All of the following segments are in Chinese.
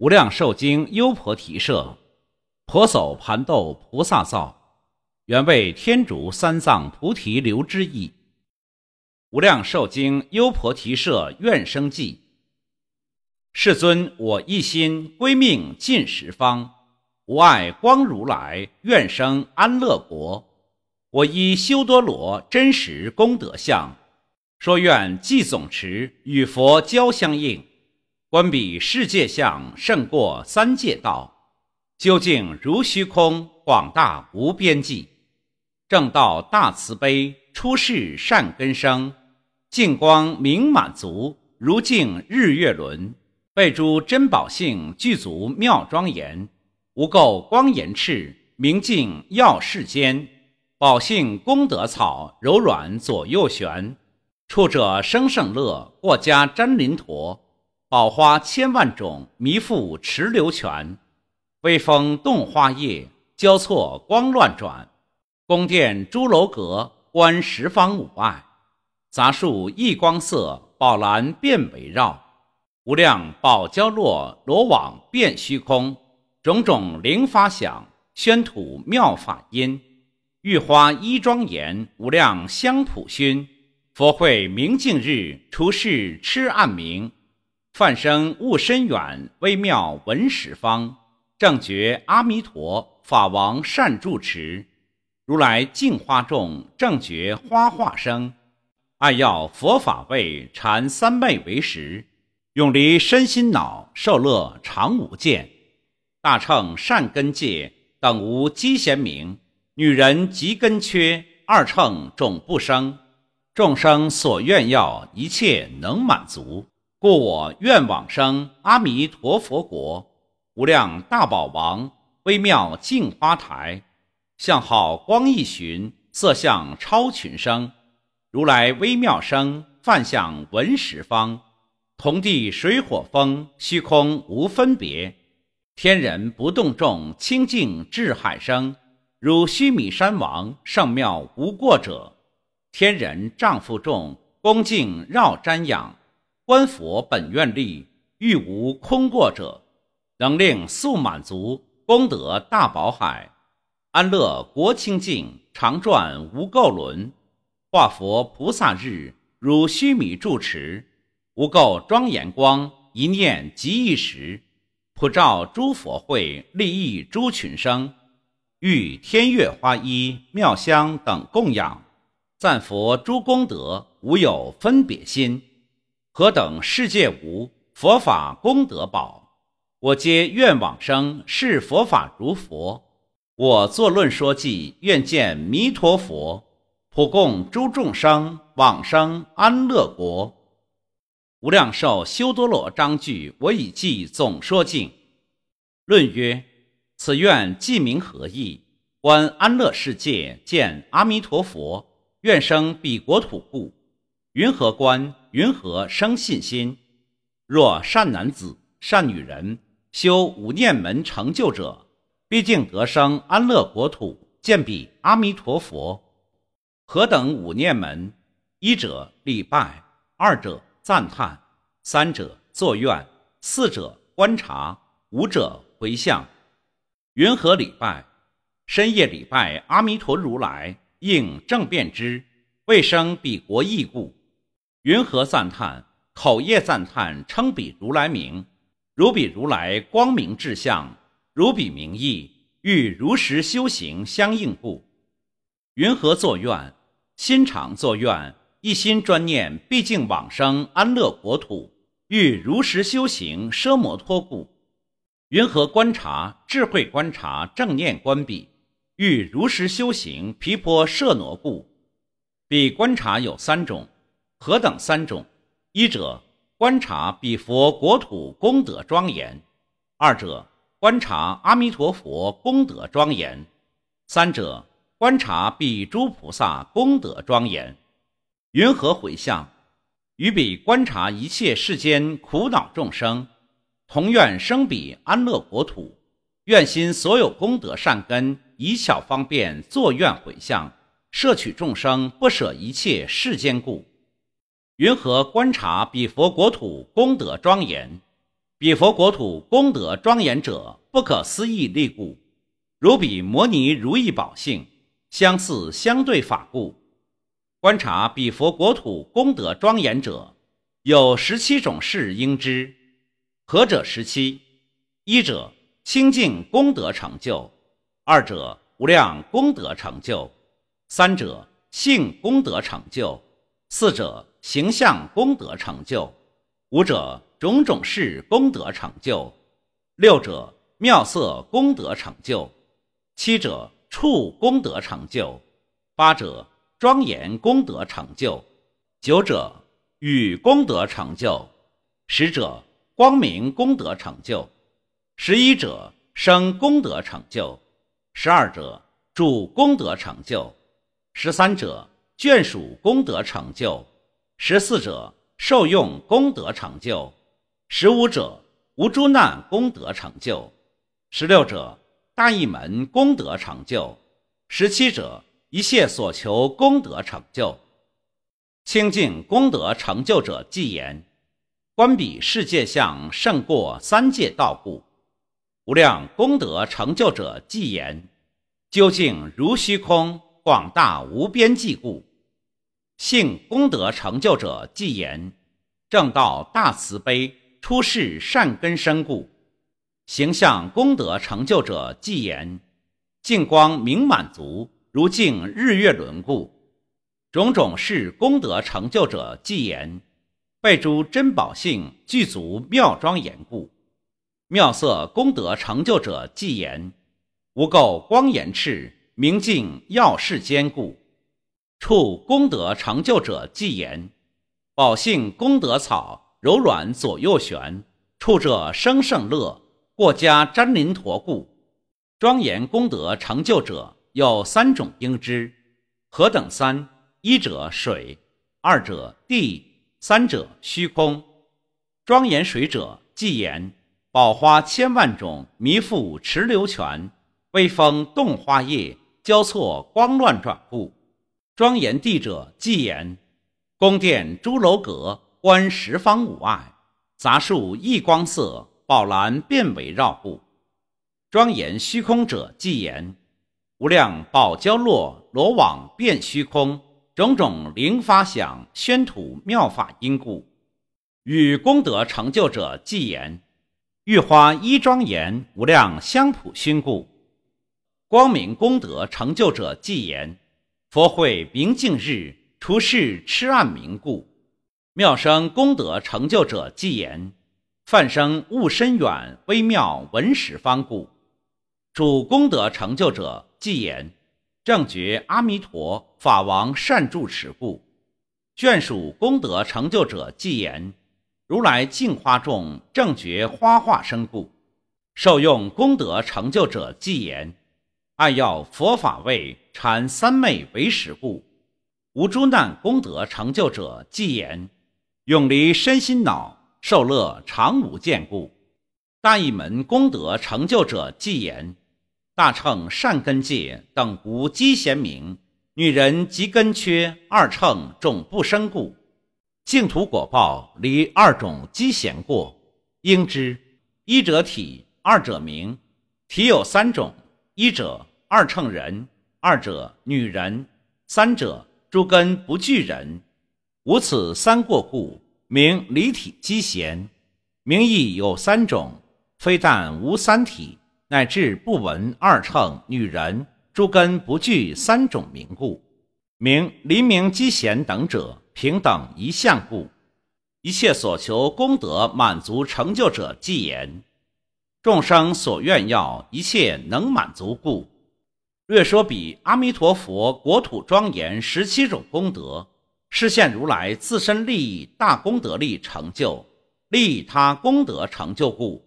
无量寿经优婆提舍，婆娑盘豆菩萨造，原为天竺三藏菩提流之意。无量寿经优婆提舍愿生记。世尊，我一心归命尽十方，无碍光如来，愿生安乐国。我依修多罗真实功德相，说愿即总持与佛交相应。观彼世界相胜过三界道，究竟如虚空，广大无边际。正道大慈悲，出世善根生，净光明满足，如镜日月轮。备诸珍宝性具足妙庄严，无垢光严赤，明镜耀世间。宝性功德草，柔软左右旋。触者生胜乐，过家瞻林陀。宝花千万种，弥覆池流泉；微风动花叶，交错光乱转。宫殿朱楼阁，观十方五爱；杂树异光色，宝兰遍围绕。无量宝交落，罗网遍虚空。种种灵发响，宣吐妙法音。玉花衣庄严，无量香普熏。佛会明镜日，除世痴暗明。梵声悟深远，微妙闻十方。正觉阿弥陀，法王善住持。如来净花众，正觉花化生。爱要佛法味，禅三昧为食。永离身心脑，受乐常无间。大乘善根界，等无机贤名。女人极根缺，二乘种不生。众生所愿要，一切能满足。故我愿往生阿弥陀佛国，无量大宝王，微妙净花台，相好光一寻，色相超群生。如来微妙声，梵相闻十方，同地水火风，虚空无分别。天人不动众，清净至海生，如须弥山王，圣妙无过者。天人丈夫众，恭敬绕瞻仰。观佛本愿力，欲无空过者，能令速满足，功德大宝海，安乐国清净，常转无垢轮。化佛菩萨日，如须弥住持，无垢庄严光，一念即一时，普照诸佛会，利益诸群生。欲天月花衣妙香等供养，赞佛诸功德，无有分别心。何等世界无佛法功德宝，我皆愿往生是佛法如佛。我作论说记，愿见弥陀佛，普供诸众生往生安乐国。无量寿修多罗章句，我已记总说尽。论曰：此愿记名何意？观安乐世界，见阿弥陀佛，愿生彼国土故。云何观？云何生信心？若善男子、善女人修五念门成就者，必定得生安乐国土，见彼阿弥陀佛。何等五念门？一者礼拜，二者赞叹，三者作愿，四者观察，五者回向。云何礼拜？深夜礼拜阿弥陀如来，应正遍知，未生彼国异故。云何赞叹？口业赞叹，称彼如来名，如彼如来光明智相，如彼名义，欲如实修行相应故。云何作愿？心常作愿，一心专念，毕竟往生安乐国土，欲如实修行奢摩托故。云何观察？智慧观察，正念观彼，欲如实修行毗婆舍挪故。彼观察有三种。何等三种？一者观察彼佛国土功德庄严；二者观察阿弥陀佛功德庄严；三者观察彼诸菩萨功德庄严。云何回向？于彼观察一切世间苦恼众生，同愿生彼安乐国土，愿心所有功德善根，以巧方便作愿回向，摄取众生，不舍一切世间故。云何观察彼佛国土功德庄严？彼佛国土功德庄严者，不可思议力故。如彼摩尼如意宝性，相似相对法故。观察彼佛国土功德庄严者，有十七种事应知。何者十七？一者清净功德成就，二者无量功德成就，三者性功德成就，四者形象功德成就，五者。种种事功德成就，六者妙色功德成就，七者处功德成就，八者庄严功德成就，九者语功德成就，十者光明功德成就，十一者生功德成就，十二者主功德成就，十三者眷属功德成就，十四者受用功德成就。十五者无诸难功德成就，十六者大义门功德成就，十七者一切所求功德成就。清净功德成就者，即言观彼世界相胜过三界道故；无量功德成就者，即言究竟如虚空，广大无边际故；性功德成就者，即言正道大慈悲。出世善根深故，形象功德成就者，即言净光明满足，如镜日月轮故；种种事功德成就者，即言备诸珍宝性具足妙庄严故；妙色功德成就者，即言无垢光严赤明净耀世坚固；处功德成就者，即言宝性功德草。柔软左右旋，处者生胜乐，过家瞻临陀故。庄严功德成就者有三种应知：何等三？一者水，二者地，三者虚空。庄严水者，即言宝花千万种，弥覆池流泉，微风动花叶，交错光乱转故。庄严地者，即言宫殿诸楼阁。观十方无碍，杂树异光色，宝蓝遍围绕故。庄严虚空者，即言无量宝交落罗网遍虚空，种种灵发响，宣吐妙法因故。与功德成就者，即言玉花一庄严，无量香普熏故。光明功德成就者，即言佛会明镜日，除世痴暗明故。妙生功德成就者，即言梵生悟深远，微妙闻十方故；主功德成就者，即言正觉阿弥陀法王善住持故；眷属功德成就者，即言如来净花众正觉花化身故；受用功德成就者，即言按要佛法位禅三昧为实故；无诸难功德成就者，即言。永离身心脑，受乐常无见故。大义门功德成就者，即言大乘善根界等无积贤名，女人及根缺，二乘种不生故。净土果报离二种积贤过，应知一者体，二者名。体有三种：一者二乘人，二者女人，三者诸根不具人。无此三过故，名离体积贤。名义有三种，非但无三体，乃至不闻二乘女人诸根不具三种名故，名离名积贤等者平等一向故。一切所求功德满足成就者，即言众生所愿要一切能满足故。略说比阿弥陀佛国土庄严十七种功德。实现如来自身利益大功德力成就，利他功德成就故，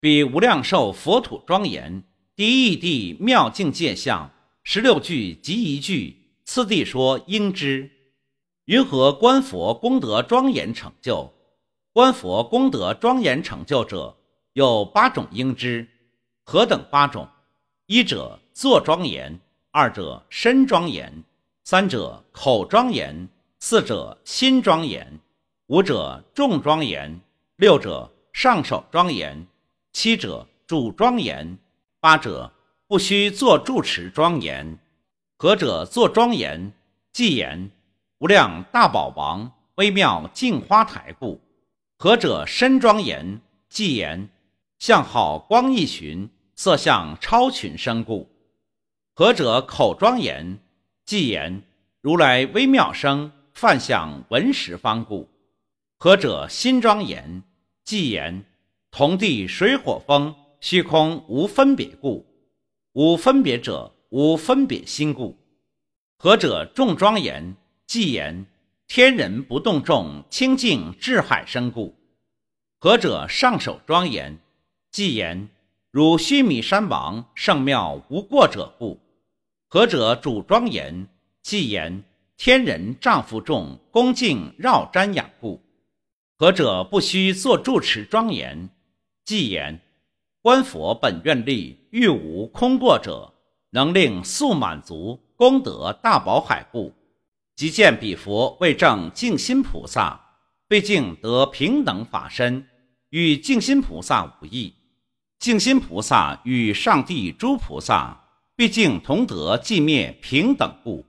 比无量寿佛土庄严，第一地妙境界相，十六句即一句，次第说应知。云何观佛功德庄严成就？观佛功德庄严成就者，有八种应知。何等八种？一者坐庄严，二者身庄严，三者口庄严。四者心庄严，五者众庄严，六者上首庄严；七者主庄严；八者不须作住持庄严。何者作庄严？即言无量大宝王微妙净花台故。何者身庄严？即言相好光一寻，色相超群生故。何者口庄严？即言如来微妙声，梵相闻十方故。何者心庄严？即言同地水火风虚空无分别故。无分别者，无分别心故。何者众庄严？即言天人不动众清净智海生故。何者上首庄严？即言如须弥山王圣庙无过者故。何者主庄严？即言天人丈夫众恭敬绕瞻仰故。何者不须作住持庄严？即言观佛本愿力欲无空过者，能令速满足功德大宝海故。即见彼佛为证净心菩萨，毕竟得平等法身，与净心菩萨无异。净心菩萨与上帝诸菩萨。毕竟同得寂灭平等故，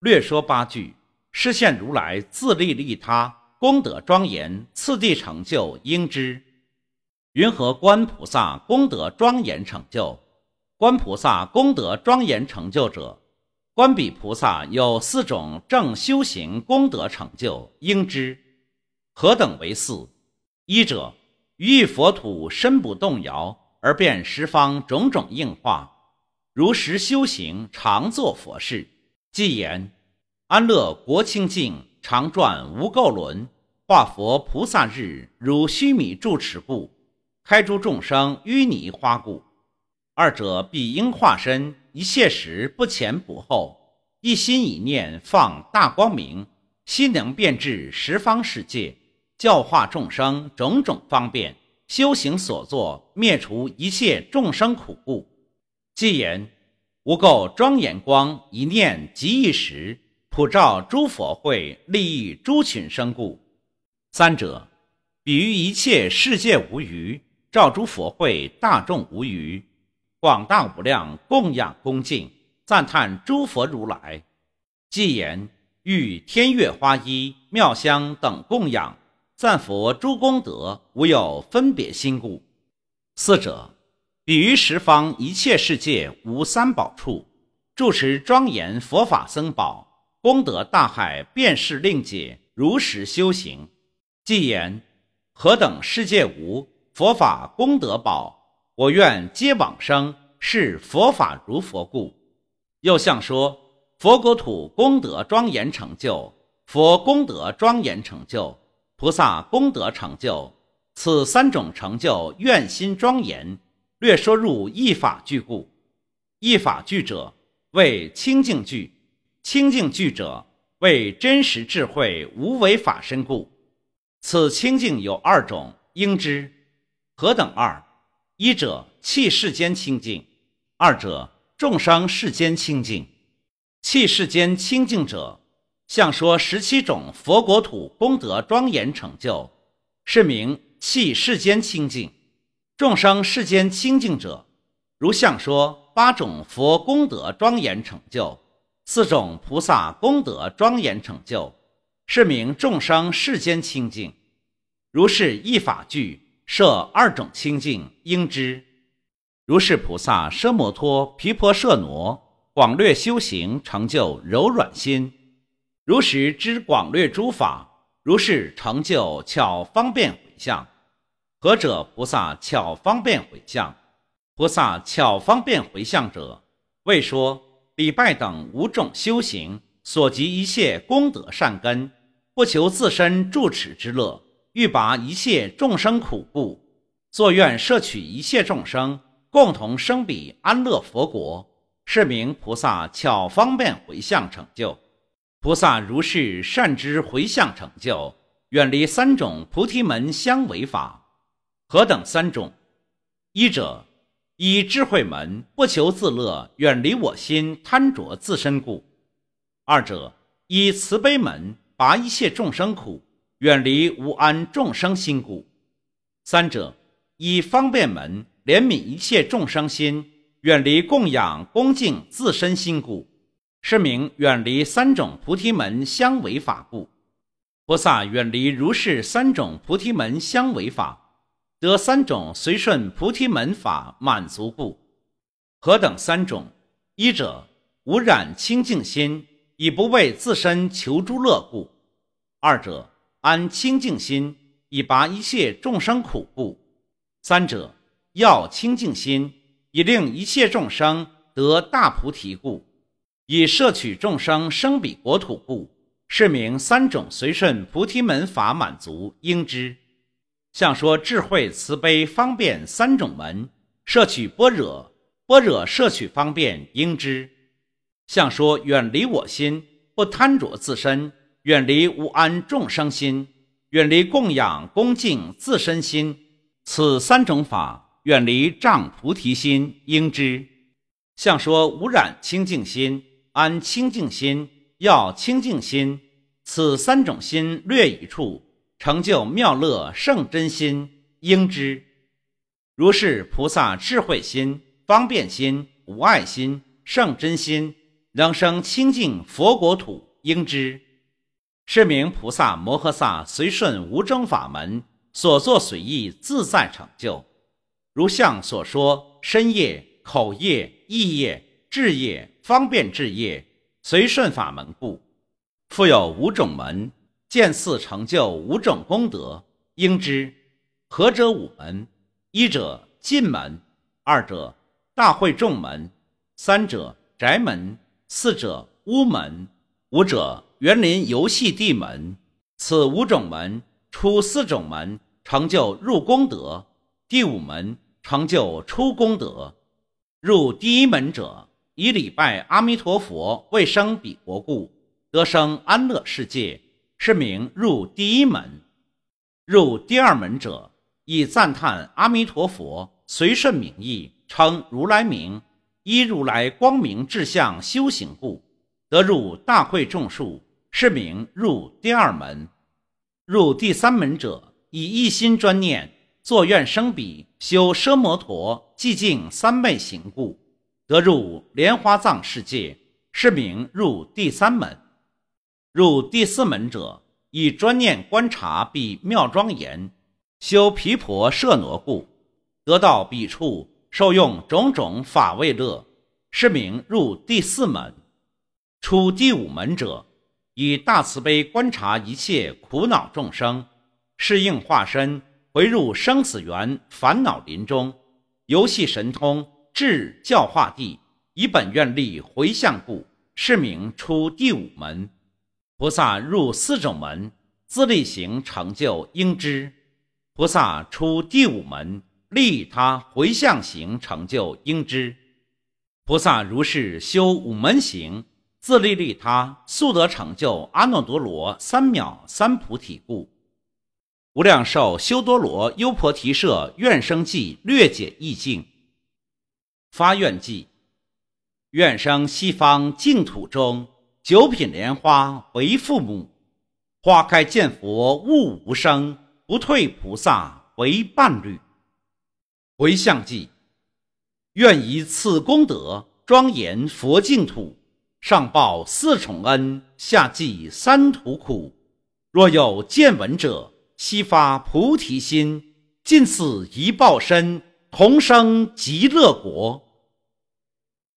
略说八句。实现如来自利利他功德庄严，次第成就应知。云何观菩萨功德庄严成就？观菩萨功德庄严成就者，观彼菩萨有四种正修行功德成就应知。何等为四？一者，于佛土身不动摇，而变十方种种应化。如实修行，常作佛事。即言安乐国清净，常转无垢轮，化佛菩萨日，如须弥住持故，开诸众生淤泥花故。二者必应化身，一切时不前不后，一心一念放大光明，心能遍至十方世界，教化众生种种方便。修行所作，灭除一切众生苦故。既言无垢庄严光一念即一时，普照诸佛会，利益诸群生故。三者比喻一切世界无余，照诸佛会大众无余，广大无量供养恭敬赞叹诸佛如来。既言欲天月花衣妙香等供养赞佛诸功德，无有分别心故。四者。比于十方一切世界无三宝处，住持庄严佛法僧宝功德大海，便是令解如实修行。既言何等世界无佛法功德宝，我愿皆往生，是佛法如佛故。又像说佛国土功德庄严成就，佛功德庄严成就，菩萨功德成就，此三种成就愿心庄严。略说入一法具故，一法具者为清净具，清净具者为真实智慧无为法身故。此清净有二种，应知何等二？一者气世间清净，二者众生世间清净。气世间清净者，像说十七种佛国土功德庄严成就，是名弃世间清净。众生世间清净者，如相说八种佛功德庄严成就，四种菩萨功德庄严成就，是名众生世间清净。如是一法具设二种清净，应知。如是菩萨奢摩托毗婆舍那广略修行，成就柔软心。如实知广略诸法，如是成就巧方便回向。何者？菩萨巧方便回向。菩萨巧方便回向者，为说礼拜等五种修行所及一切功德善根，不求自身住持之乐，欲拔一切众生苦故，作愿摄取一切众生，共同生彼安乐佛国，是名菩萨巧方便回向成就。菩萨如是善知回向成就，远离三种菩提门相违法。何等三种？一者以智慧门不求自乐，远离我心贪着自身故；二者以慈悲门拔一切众生苦，远离无安众生心故；三者以方便门怜悯一切众生心，远离供养恭敬自身心故，是名远离三种菩提门相违法故。菩萨远离如是三种菩提门相违法，得三种随顺菩提门法满足故。何等三种？一者无染清净心，以不为自身求诸乐故；二者安清净心，以拔一切众生苦故；三者要清净心，以令一切众生得大菩提故，以摄取众生生彼国土故。是名三种随顺菩提门法满足应知，像说智慧慈悲方便三种门摄取般若，般若摄取方便应知，像说远离我心不贪着自身，远离无安众生心，远离供养恭敬自身心，此三种法远离障菩提心应知，像说无染清净心安清净心。要清净心，此三种心略一处，成就妙乐圣真心，应知。如是菩萨智慧心、方便心、无爱心、圣真心，能生清净佛国土，应知。是名菩萨摩诃萨随顺无争法门，所作随意自在成就。如相所说，身业、口业、意业、智业、方便置业。随顺法门故，复有五种门，见四成就五种功德，应知何者五门？一者进门，二者大会众门，三者宅门，四者屋门，五者园林游戏地门。此五种门，出四种门成就入功德，第五门成就出功德。入第一门者。以礼拜阿弥陀佛为生彼国故，得生安乐世界，是名入第一门；入第二门者，以赞叹阿弥陀佛随顺名义，称如来名，依如来光明志向修行故，得入大会众数，是名入第二门；入第三门者，以一心专念，作愿生彼，修奢摩陀寂静三昧行故。得入莲花藏世界，是名入第三门；入第四门者，以专念观察彼妙庄严，修毗婆舍挪故，得到彼处，受用种种法味乐，是名入第四门；出第五门者，以大慈悲观察一切苦恼众生，适应化身回入生死缘烦恼林中，游戏神通。至教化地，以本愿力回向故，是名出第五门。菩萨入四种门，自力行成就应知。菩萨出第五门，利他回向行成就应知。菩萨如是修五门行，自利利他，速得成就阿耨多罗三藐三菩提故。无量寿修多罗优婆提舍愿生记略解意境。发愿记，愿生西方净土中，九品莲花为父母，花开见佛悟无生，不退菩萨为伴侣。回向记，愿以此功德庄严佛净土，上报四重恩，下济三途苦。若有见闻者，悉发菩提心，尽此一报身。同生极乐国。